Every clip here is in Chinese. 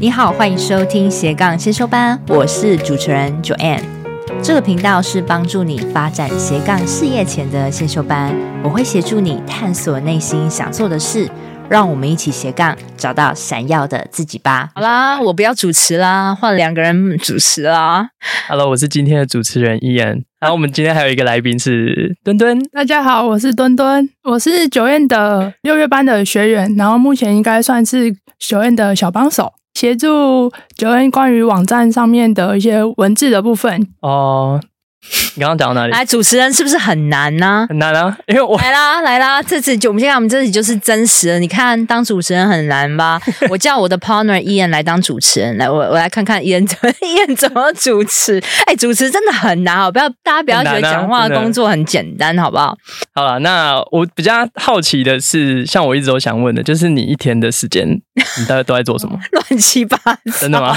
你好，欢迎收听斜杠先修班，我是主持人 Joanne。这个频道是帮助你发展斜杠事业前的先修班，我会协助你探索内心想做的事，让我们一起斜杠找到闪耀的自己吧。好啦，我不要主持啦，换两个人主持啦。Hello，我是今天的主持人 Ian。然后我们今天还有一个来宾是墩墩。大家好，我是墩墩，我是 Joanne 的六月班的学员，然后目前应该算是 Joanne 的小帮手。协助 joan 关于网站上面的一些文字的部分哦。你刚刚讲到哪里？来，主持人是不是很难呢、啊？很难啊，因为我来啦来啦，这次就我们现在我们这里就是真实的。你看，当主持人很难吧？我叫我的 partner Ian 来当主持人，来我我来看看 Ian 怎么 Ian 怎么主持。哎、欸，主持真的很难，哦不要大家不要觉得讲话的工作很简单，好不好？好了，那我比较好奇的是，像我一直都想问的，就是你一天的时间，你大概都在做什么？乱七八糟，真的吗？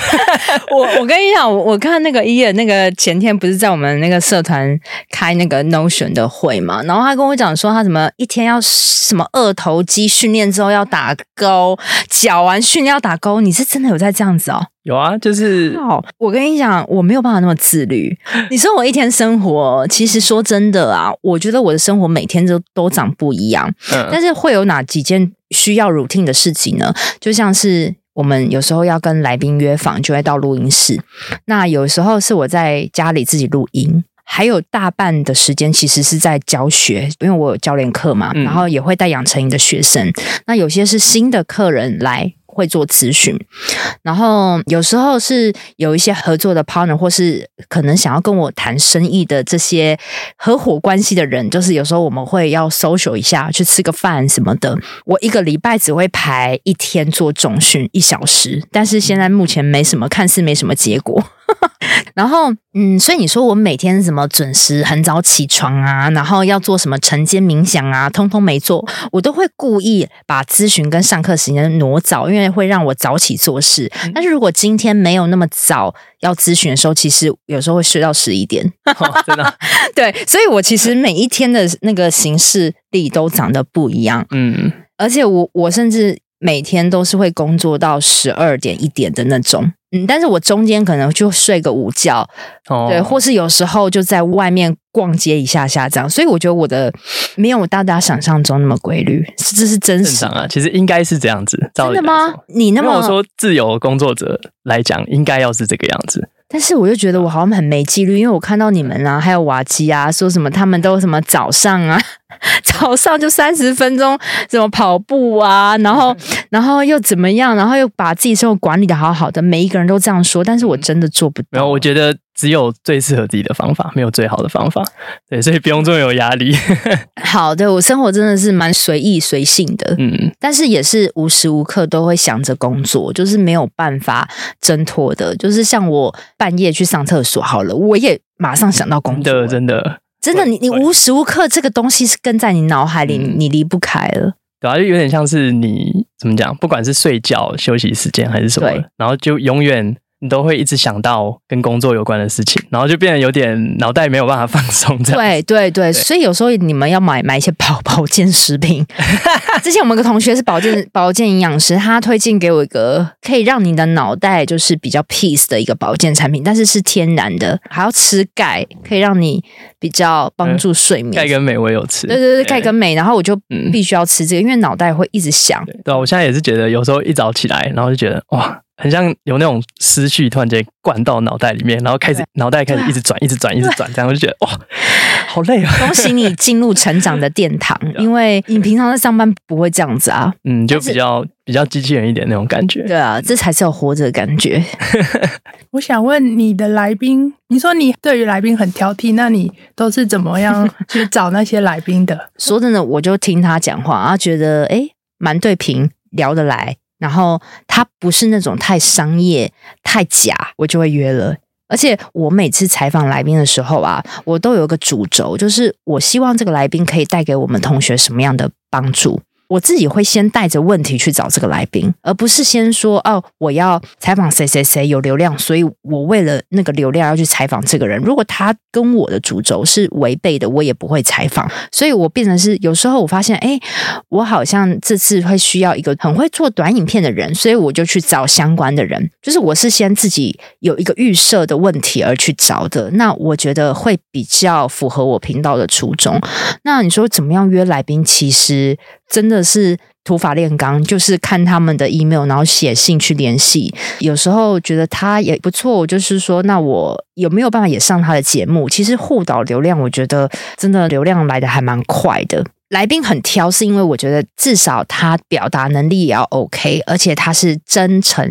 我我跟你讲，我我看那个 Ian 那个前天不是在我们那个。社团开那个 Notion 的会嘛，然后他跟我讲说，他什么一天要什么二头肌训练之后要打勾，脚完训练要打勾。你是真的有在这样子哦？有啊，就是哦。我跟你讲，我没有办法那么自律。你说我一天生活，其实说真的啊，我觉得我的生活每天都都长不一样。嗯，但是会有哪几件需要 routine 的事情呢？就像是。我们有时候要跟来宾约访，就会到录音室。那有时候是我在家里自己录音，还有大半的时间其实是在教学，因为我有教练课嘛，然后也会带养成营的学生。那有些是新的客人来。会做咨询，然后有时候是有一些合作的 partner，或是可能想要跟我谈生意的这些合伙关系的人，就是有时候我们会要 social 一下，去吃个饭什么的。我一个礼拜只会排一天做总训一小时，但是现在目前没什么，看似没什么结果。然后，嗯，所以你说我每天什么准时很早起床啊，然后要做什么晨间冥想啊，通通没做，我都会故意把咨询跟上课时间挪早，因为会让我早起做事。但是如果今天没有那么早要咨询的时候，其实有时候会睡到十一点。哦，真的？对，所以我其实每一天的那个行事力都长得不一样。嗯，而且我我甚至每天都是会工作到十二点一点的那种。嗯，但是我中间可能就睡个午觉，哦、对，或是有时候就在外面逛街一下下这样，所以我觉得我的没有大家想象中那么规律，这是真实的啊。其实应该是这样子，真的吗？你那么我说自由工作者来讲，应该要是这个样子。但是我就觉得我好像很没纪律，因为我看到你们啊，还有瓦基啊，说什么他们都什么早上啊，早上就三十分钟什么跑步啊，然后然后又怎么样，然后又把自己生活管理的好好的，每一个人都这样说，但是我真的做不到。然后我觉得。只有最适合自己的方法，没有最好的方法。对，所以不用这么有压力。好的，我生活真的是蛮随意随性的，嗯，但是也是无时无刻都会想着工作，就是没有办法挣脱的。就是像我半夜去上厕所，好了，我也马上想到工作。真的，真的，真的，你你无时无刻这个东西是跟在你脑海里，你离不开了。对啊，就有点像是你怎么讲，不管是睡觉、休息时间还是什么，然后就永远。你都会一直想到跟工作有关的事情，然后就变得有点脑袋没有办法放松。这样对对对，对所以有时候你们要买买一些保保健食品。之前我们有个同学是保健保健营养师，他推荐给我一个可以让你的脑袋就是比较 peace 的一个保健产品，但是是天然的，还要吃钙，可以让你比较帮助睡眠。钙跟镁我有吃，对对对，钙跟镁，然后我就必须要吃这个，因为脑袋会一直想。对，对啊，我现在也是觉得有时候一早起来，然后就觉得哇。很像有那种思绪突然间灌到脑袋里面，然后开始脑袋开始一直转，一直转，一直转，这样 我就觉得哇，好累啊！恭喜你进入成长的殿堂，因为你平常在上班不会这样子啊。嗯，就比较比较机器人一点那种感觉。对啊，这才是有活着的感觉。我想问你的来宾，你说你对于来宾很挑剔，那你都是怎么样去找那些来宾的？说真的，我就听他讲话，啊，觉得诶蛮对平，聊得来。然后他不是那种太商业、太假，我就会约了。而且我每次采访来宾的时候啊，我都有个主轴，就是我希望这个来宾可以带给我们同学什么样的帮助。我自己会先带着问题去找这个来宾，而不是先说哦，我要采访谁谁谁有流量，所以我为了那个流量要去采访这个人。如果他跟我的主轴是违背的，我也不会采访。所以我变成是有时候我发现，哎，我好像这次会需要一个很会做短影片的人，所以我就去找相关的人。就是我是先自己有一个预设的问题而去找的，那我觉得会比较符合我频道的初衷。那你说怎么样约来宾？其实。真的是土法炼钢，就是看他们的 email，然后写信去联系。有时候觉得他也不错，我就是说，那我有没有办法也上他的节目？其实互导流量，我觉得真的流量来的还蛮快的。来宾很挑，是因为我觉得至少他表达能力也要 OK，而且他是真诚、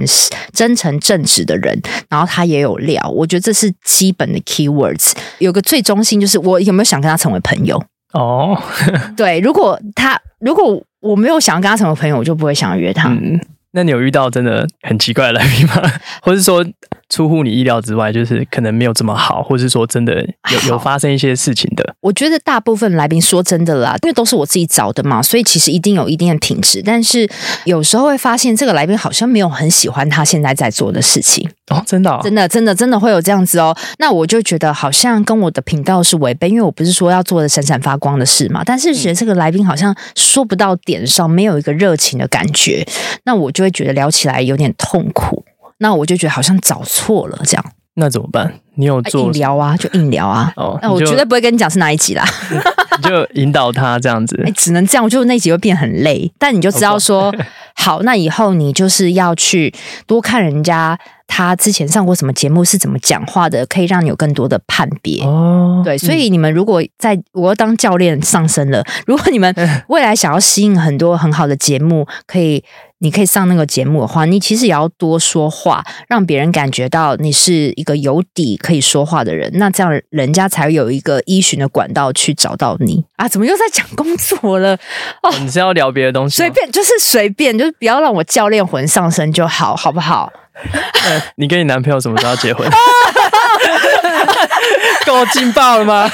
真诚正直的人，然后他也有料。我觉得这是基本的 keywords。有个最中心，就是我有没有想跟他成为朋友？哦，对，如果他如果我没有想要跟他成为朋友，我就不会想约他。嗯，那你有遇到真的很奇怪的来宾吗？或是说？出乎你意料之外，就是可能没有这么好，或是说真的有有发生一些事情的。我觉得大部分来宾说真的啦，因为都是我自己找的嘛，所以其实一定有一定的品质。但是有时候会发现这个来宾好像没有很喜欢他现在在做的事情哦，真的、哦，真的，真的，真的会有这样子哦。那我就觉得好像跟我的频道是违背，因为我不是说要做的闪闪发光的事嘛。但是觉得这个来宾好像说不到点上，没有一个热情的感觉，那我就会觉得聊起来有点痛苦。那我就觉得好像找错了，这样。那怎么办？你有做硬聊啊，就硬聊啊。哦，那我绝对不会跟你讲是哪一集啦。你就引导他这样子。哎，只能这样，我就那集会变很累。但你就知道说，好，那以后你就是要去多看人家他之前上过什么节目，是怎么讲话的，可以让你有更多的判别。哦，对，所以你们如果在我要当教练上升了，如果你们 未来想要吸引很多很好的节目，可以。你可以上那个节目的话，你其实也要多说话，让别人感觉到你是一个有底可以说话的人，那这样人家才会有一个依循的管道去找到你啊！怎么又在讲工作了？哦，你是要聊别的东西？随便，就是随便，就是不要让我教练魂上身就好，好不好？你跟你男朋友什么时候要结婚？够劲爆了吗？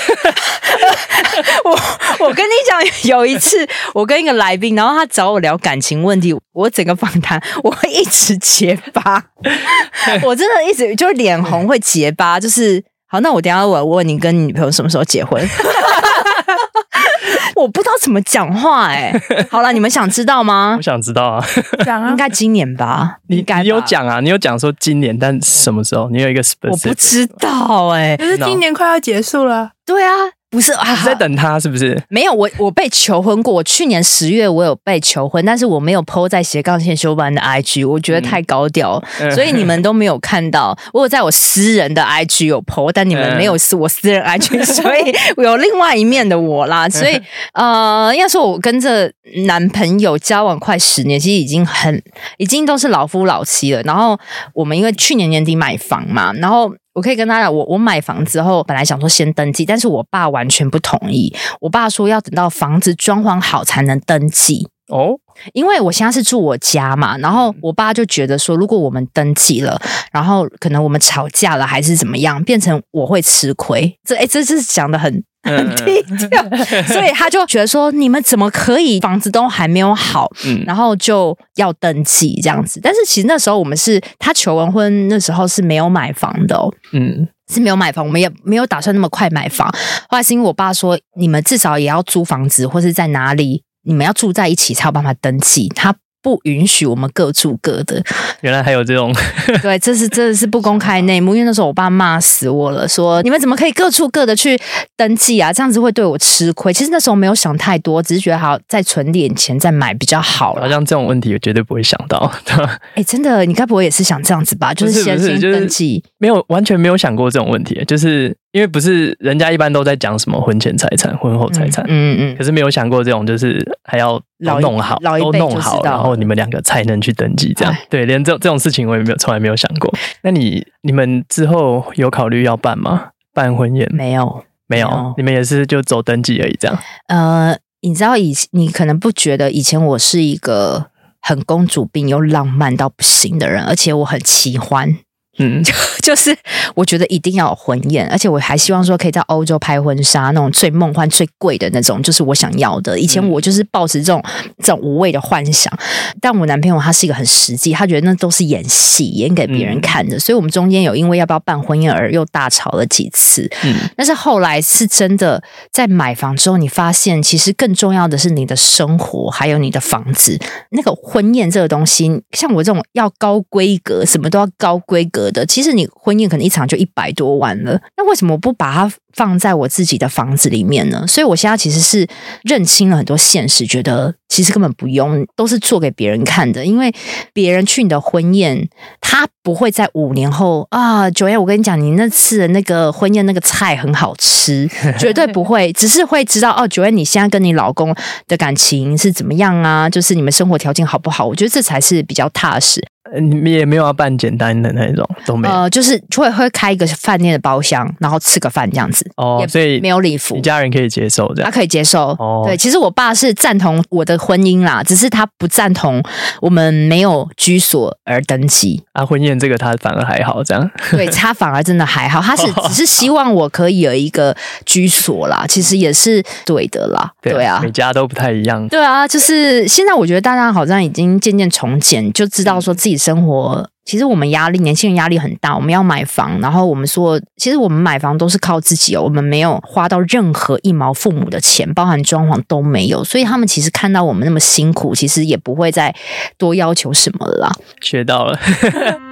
我我跟你讲，有一次我跟一个来宾，然后他找我聊感情问题，我整个访谈我会一直结巴，我真的一直就是脸红会结巴，就是好，那我等一下我问你跟你女朋友什么时候结婚？我不知道怎么讲话哎、欸，好了，你们想知道吗？我想知道啊，讲啊，应该今年吧？你你有讲啊？你有讲说今年，但什么时候？你有一个 specific？我不知道哎、欸，可是今年快要结束了。对啊。不是啊，在等他是不是？没有，我我被求婚过。我去年十月我有被求婚，但是我没有 po 在斜杠线修班的 IG，我觉得太高调，嗯、所以你们都没有看到。我有在我私人的 IG 有 po，但你们没有私我私人 IG，、嗯、所以我有另外一面的我啦。所以呃，应该说我跟这男朋友交往快十年，其实已经很已经都是老夫老妻了。然后我们因为去年年底买房嘛，然后。我可以跟大家讲，我我买房之后，本来想说先登记，但是我爸完全不同意。我爸说要等到房子装潢好才能登记哦，因为我现在是住我家嘛，然后我爸就觉得说，如果我们登记了，然后可能我们吵架了还是怎么样，变成我会吃亏。这哎，这这是讲的很。很低调，所以他就觉得说，你们怎么可以房子都还没有好，嗯，然后就要登记这样子。但是其实那时候我们是他求完婚那时候是没有买房的哦，嗯，是没有买房，我们也没有打算那么快买房。后来是因为我爸说，你们至少也要租房子，或是在哪里，你们要住在一起才有办法登记。他。不允许我们各住各的。原来还有这种，对，这是真的是不公开内幕。因为那时候我爸骂死我了，说你们怎么可以各住各的去登记啊？这样子会对我吃亏。其实那时候没有想太多，只是觉得好再存点钱再买比较好。好像这种问题我绝对不会想到。哎、欸，真的，你该不会也是想这样子吧？就是先先登记，就是、没有完全没有想过这种问题，就是。因为不是人家一般都在讲什么婚前财产、婚后财产，嗯嗯，嗯，可是没有想过这种就是还要都弄好，都弄好，然后你们两个才能去登记这样。对，连这这种事情我也没有从来没有想过。那你你们之后有考虑要办吗？办婚宴？没有，没有，你们也是就走登记而已这样。呃，你知道以你可能不觉得以前我是一个很公主病又浪漫到不行的人，而且我很喜欢。嗯，就 就是我觉得一定要有婚宴，而且我还希望说可以在欧洲拍婚纱，那种最梦幻、最贵的那种，就是我想要的。以前我就是抱持这种这种无谓的幻想，但我男朋友他是一个很实际，他觉得那都是演戏，演给别人看的。所以我们中间有因为要不要办婚宴而又大吵了几次。嗯，但是后来是真的在买房之后，你发现其实更重要的是你的生活，还有你的房子。那个婚宴这个东西，像我这种要高规格，什么都要高规格。的，其实你婚宴可能一场就一百多万了，那为什么不把它放在我自己的房子里面呢？所以我现在其实是认清了很多现实，觉得其实根本不用，都是做给别人看的。因为别人去你的婚宴，他不会在五年后啊，Joanne，我跟你讲，你那次的那个婚宴那个菜很好吃，绝对不会，只是会知道哦，Joanne，你现在跟你老公的感情是怎么样啊？就是你们生活条件好不好？我觉得这才是比较踏实。你们也没有要办简单的那种，都没有。呃，就是会会开一个饭店的包厢，然后吃个饭这样子。哦，所以没有礼服，你家人可以接受这样。他可以接受。哦，对，其实我爸是赞同我的婚姻啦，只是他不赞同我们没有居所而登记。啊，婚宴这个他反而还好，这样。对，他反而真的还好，他是只是希望我可以有一个居所啦，其实也是对的啦。对，对啊，每家都不太一样。对啊，就是现在我觉得大家好像已经渐渐从简，就知道说自己生活。其实我们压力，年轻人压力很大。我们要买房，然后我们说，其实我们买房都是靠自己哦，我们没有花到任何一毛父母的钱，包含装潢都没有。所以他们其实看到我们那么辛苦，其实也不会再多要求什么了。学到了。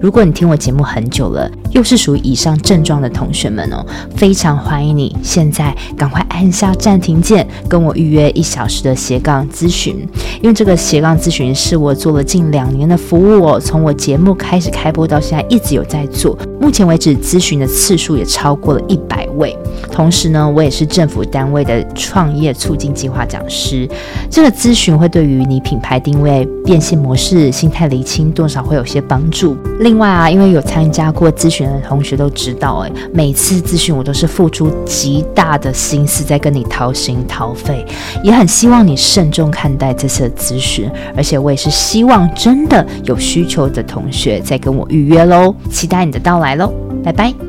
如果你听我节目很久了，又是属于以上症状的同学们哦，非常欢迎你现在赶快按下暂停键，跟我预约一小时的斜杠咨询。因为这个斜杠咨询是我做了近两年的服务哦，从我节目开始开播到现在一直有在做，目前为止咨询的次数也超过了一百位。同时呢，我也是政府单位的创业促进计划讲师。这个咨询会对于你品牌定位、变现模式、心态厘清，多少会有些帮助。另外啊，因为有参加过咨询的同学都知道，哎，每次咨询我都是付出极大的心思在跟你掏心掏肺，也很希望你慎重看待这次的咨询，而且我也是希望真的有需求的同学再跟我预约喽，期待你的到来喽，拜拜。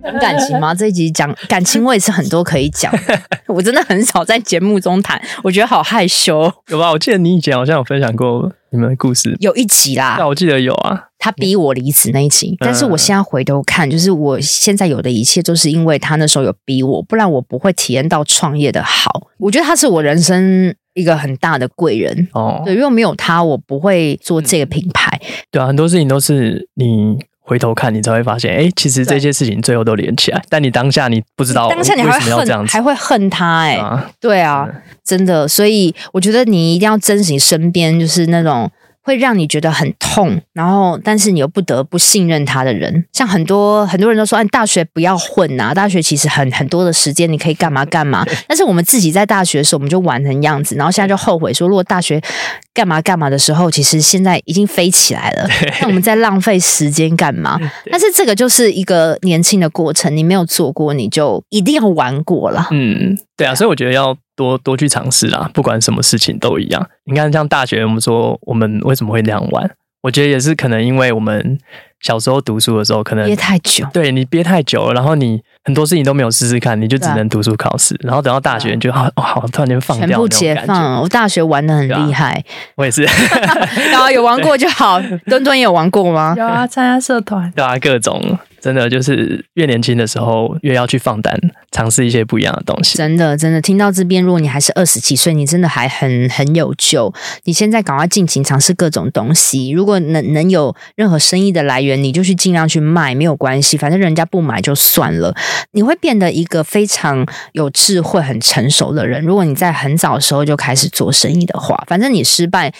讲感情吗？这一集讲感情，我也是很多可以讲，我真的很少在节目中谈，我觉得好害羞。有吧？我记得你以前好像有分享过。你们的故事有一集啦，那我记得有啊。他逼我离职那一集，但是我现在回头看，就是我现在有的一切，都是因为他那时候有逼我，不然我不会体验到创业的好。我觉得他是我人生一个很大的贵人哦。对，因为没有他，我不会做这个品牌。对啊，很多事情都是你回头看，你才会发现，哎，其实这些事情最后都连起来。但你当下你不知道，当下你还会恨，还会恨他，哎，对啊，真的。所以我觉得你一定要珍惜身边，就是那种。会让你觉得很痛，然后但是你又不得不信任他的人，像很多很多人都说，哎，大学不要混呐，大学其实很很多的时间你可以干嘛干嘛。但是我们自己在大学的时候，我们就玩成样子，然后现在就后悔说，如果大学干嘛干嘛的时候，其实现在已经飞起来了，那我们在浪费时间干嘛？但是这个就是一个年轻的过程，你没有做过，你就一定要玩过了。嗯，对啊，所以我觉得要。多多去尝试啊，不管什么事情都一样。你看，像大学，我们说我们为什么会那样玩？我觉得也是可能因为我们小时候读书的时候，可能憋太久，对你憋太久了，然后你很多事情都没有试试看，你就只能读书考试，然后等到大学你就好，哇、哦，突然间放掉，全部解放。我大学玩的很厉害，啊、我也是，然后有玩过就好。墩墩也有玩过吗？有啊，参加社团，对啊，各种。真的就是越年轻的时候，越要去放胆尝试一些不一样的东西。真的，真的听到这边，如果你还是二十几岁，你真的还很很有救。你现在赶快尽情尝试各种东西。如果能能有任何生意的来源，你就去尽量去卖，没有关系，反正人家不买就算了。你会变得一个非常有智慧、很成熟的人。如果你在很早的时候就开始做生意的话，反正你失败，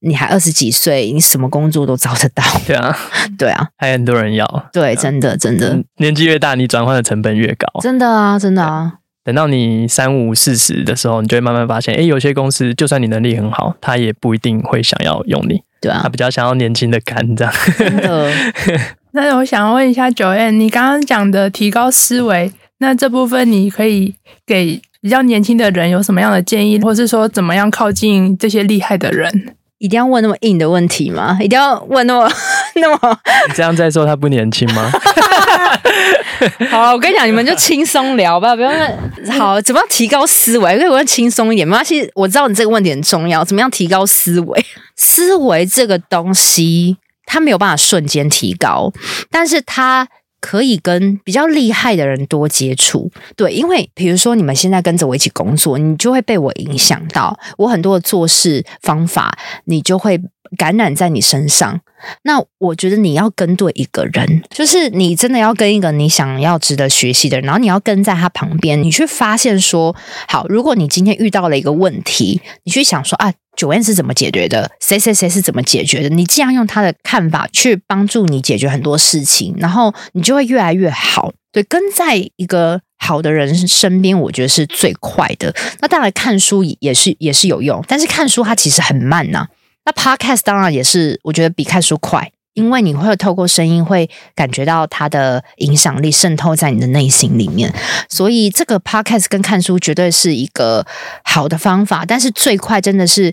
你还二十几岁，你什么工作都找得到。对啊，对啊，还很多人要。对，真的真的，年纪越大，你转换的成本越高。真的啊，真的啊。等到你三五四十的时候，你就会慢慢发现，哎，有些公司就算你能力很好，他也不一定会想要用你。对啊，他比较想要年轻的干这样。真的。那我想问一下 Joanne，你刚刚讲的提高思维，那这部分你可以给比较年轻的人有什么样的建议，或是说怎么样靠近这些厉害的人？一定要问那么硬的问题吗？一定要问那么 那么？你这样在说他不年轻吗？好了，我跟你讲，你们就轻松聊吧，不要问。好，怎么样提高思维？因为我要轻松一点。没关系，我知道你这个问题很重要。怎么样提高思维？思维这个东西，它没有办法瞬间提高，但是它可以跟比较厉害的人多接触。对，因为比如说你们现在跟着我一起工作，你就会被我影响到，我很多的做事方法，你就会。感染在你身上，那我觉得你要跟对一个人，就是你真的要跟一个你想要值得学习的人，然后你要跟在他旁边，你去发现说，好，如果你今天遇到了一个问题，你去想说啊九 n 是怎么解决的，谁谁谁是怎么解决的，你这样用他的看法去帮助你解决很多事情，然后你就会越来越好。对，跟在一个好的人身边，我觉得是最快的。那当然看书也是也是有用，但是看书它其实很慢呐、那 Podcast 当然也是，我觉得比看书快，因为你会透过声音会感觉到它的影响力渗透在你的内心里面，所以这个 Podcast 跟看书绝对是一个好的方法。但是最快真的是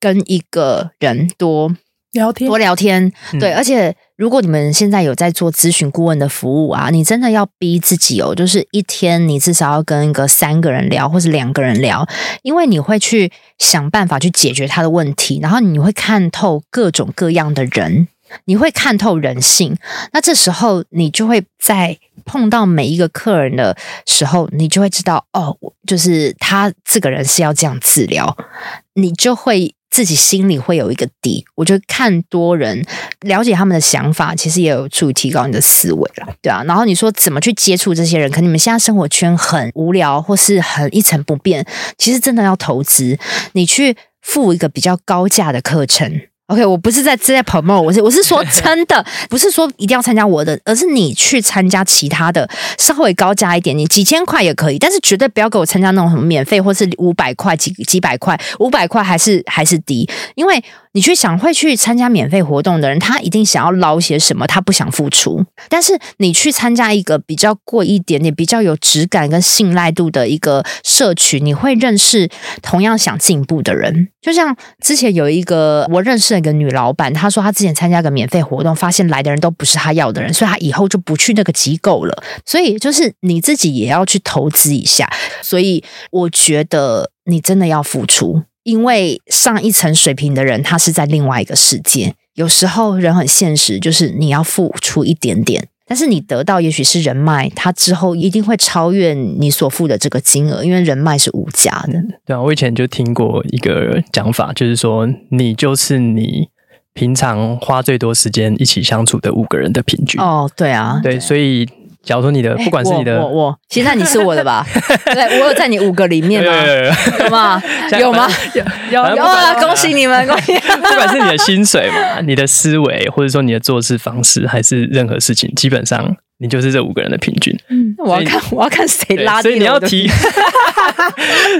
跟一个人多聊天，多聊天，对，而且。如果你们现在有在做咨询顾问的服务啊，你真的要逼自己哦，就是一天你至少要跟一个三个人聊，或是两个人聊，因为你会去想办法去解决他的问题，然后你会看透各种各样的人，你会看透人性。那这时候你就会在碰到每一个客人的时候，你就会知道哦，就是他这个人是要这样治疗，你就会。自己心里会有一个底，我觉得看多人了解他们的想法，其实也有助于提高你的思维了，对啊。然后你说怎么去接触这些人？可你们现在生活圈很无聊，或是很一成不变，其实真的要投资，你去付一个比较高价的课程。OK，我不是在在 promote，我是我是说 真的，不是说一定要参加我的，而是你去参加其他的，稍微高价一点，你几千块也可以，但是绝对不要给我参加那种什么免费或是五百块几几百块，五百块还是还是低，因为。你去想会去参加免费活动的人，他一定想要捞些什么，他不想付出。但是你去参加一个比较贵一点点、比较有质感跟信赖度的一个社群，你会认识同样想进步的人。就像之前有一个我认识的一个女老板，她说她之前参加个免费活动，发现来的人都不是她要的人，所以她以后就不去那个机构了。所以就是你自己也要去投资一下。所以我觉得你真的要付出。因为上一层水平的人，他是在另外一个世界。有时候人很现实，就是你要付出一点点，但是你得到也许是人脉，他之后一定会超越你所付的这个金额，因为人脉是无价的。对啊，我以前就听过一个讲法，就是说你就是你平常花最多时间一起相处的五个人的平均。哦，对啊，对，所以。假如说你的不管是你的，我我，现在你是我的吧？对，我有在你五个里面吗？有吗？有吗？有有啊！恭喜你们，恭喜！不管是你的薪水嘛，你的思维，或者说你的做事方式，还是任何事情，基本上你就是这五个人的平均。嗯，我要看我要看谁拉。所以你要提，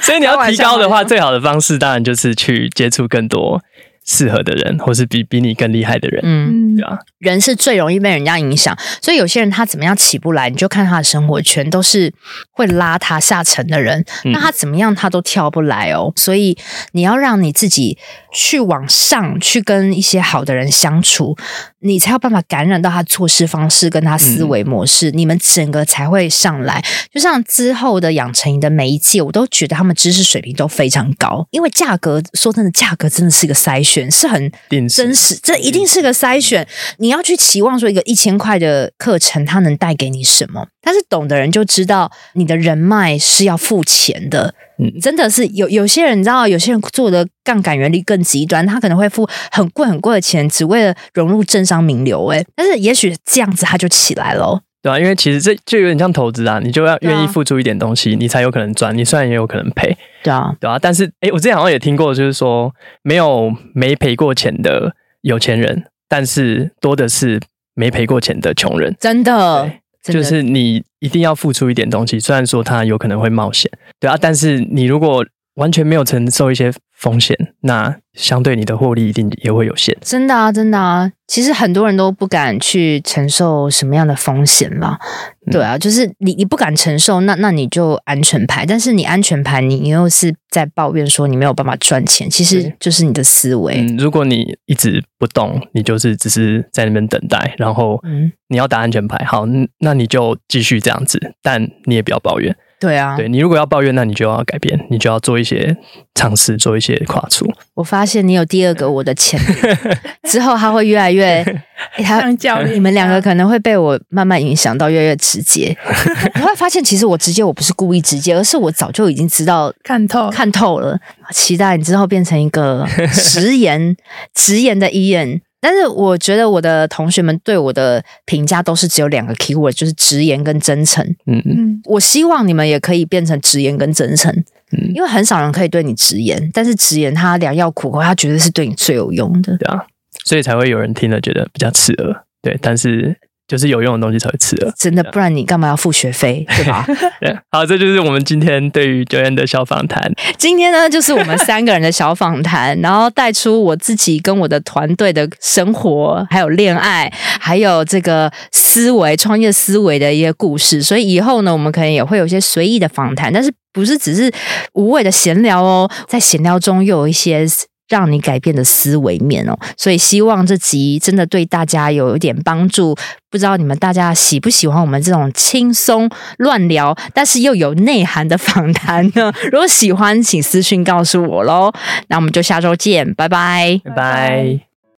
所以你要提高的话，最好的方式当然就是去接触更多。适合的人，或是比比你更厉害的人，嗯，对吧？人是最容易被人家影响，所以有些人他怎么样起不来，你就看他的生活圈都是会拉他下沉的人，嗯、那他怎么样他都跳不来哦。所以你要让你自己去往上，去跟一些好的人相处，你才有办法感染到他做事方式跟他思维模式，嗯、你们整个才会上来。就像之后的养成营的每一届，我都觉得他们知识水平都非常高，因为价格说真的，价格真的是一个筛选。是很真实，这一定是个筛选。你要去期望说一个一千块的课程，它能带给你什么？但是懂的人就知道，你的人脉是要付钱的。嗯，真的是有有些人，你知道，有些人做的杠杆原理更极端，他可能会付很贵很贵的钱，只为了融入政商名流。哎，但是也许这样子他就起来了。对啊，因为其实这就有点像投资啊，你就要愿意付出一点东西，啊、你才有可能赚。你虽然也有可能赔，对啊，对啊。但是，哎，我之前好像也听过，就是说没有没赔过钱的有钱人，但是多的是没赔过钱的穷人。真的，真的就是你一定要付出一点东西，虽然说他有可能会冒险，对啊，但是你如果完全没有承受一些风险，那相对你的获利一定也会有限。真的啊，真的啊，其实很多人都不敢去承受什么样的风险啦。嗯、对啊，就是你你不敢承受，那那你就安全牌。但是你安全牌，你你又是在抱怨说你没有办法赚钱，其实就是你的思维。嗯，如果你一直不动，你就是只是在那边等待，然后你要打安全牌，好，那你就继续这样子，但你也不要抱怨。对啊，对，你如果要抱怨，那你就要改变，你就要做一些尝试，做一些跨出。我发现你有第二个我的潜力，之后他会越来越，他教你们两个可能会被我慢慢影响到越来越直接。你会发现，其实我直接我不是故意直接，而是我早就已经知道看透看透了。期待你之后变成一个直言直言的 Ian。但是我觉得我的同学们对我的评价都是只有两个 keyword，就是直言跟真诚。嗯嗯，我希望你们也可以变成直言跟真诚。嗯，因为很少人可以对你直言，但是直言他良药苦口，他绝对是对你最有用的。对啊，所以才会有人听了觉得比较刺耳。对，但是。就是有用的东西才会吃的，真的，不然你干嘛要付学费，对吧？好，这就是我们今天对于 Joanne 的小访谈。今天呢，就是我们三个人的小访谈，然后带出我自己跟我的团队的生活，还有恋爱，还有这个思维、创业思维的一些故事。所以以后呢，我们可能也会有一些随意的访谈，但是不是只是无谓的闲聊哦，在闲聊中又有一些。让你改变的思维面哦，所以希望这集真的对大家有一点帮助。不知道你们大家喜不喜欢我们这种轻松乱聊，但是又有内涵的访谈呢？如果喜欢，请私讯告诉我喽。那我们就下周见，拜拜，拜拜。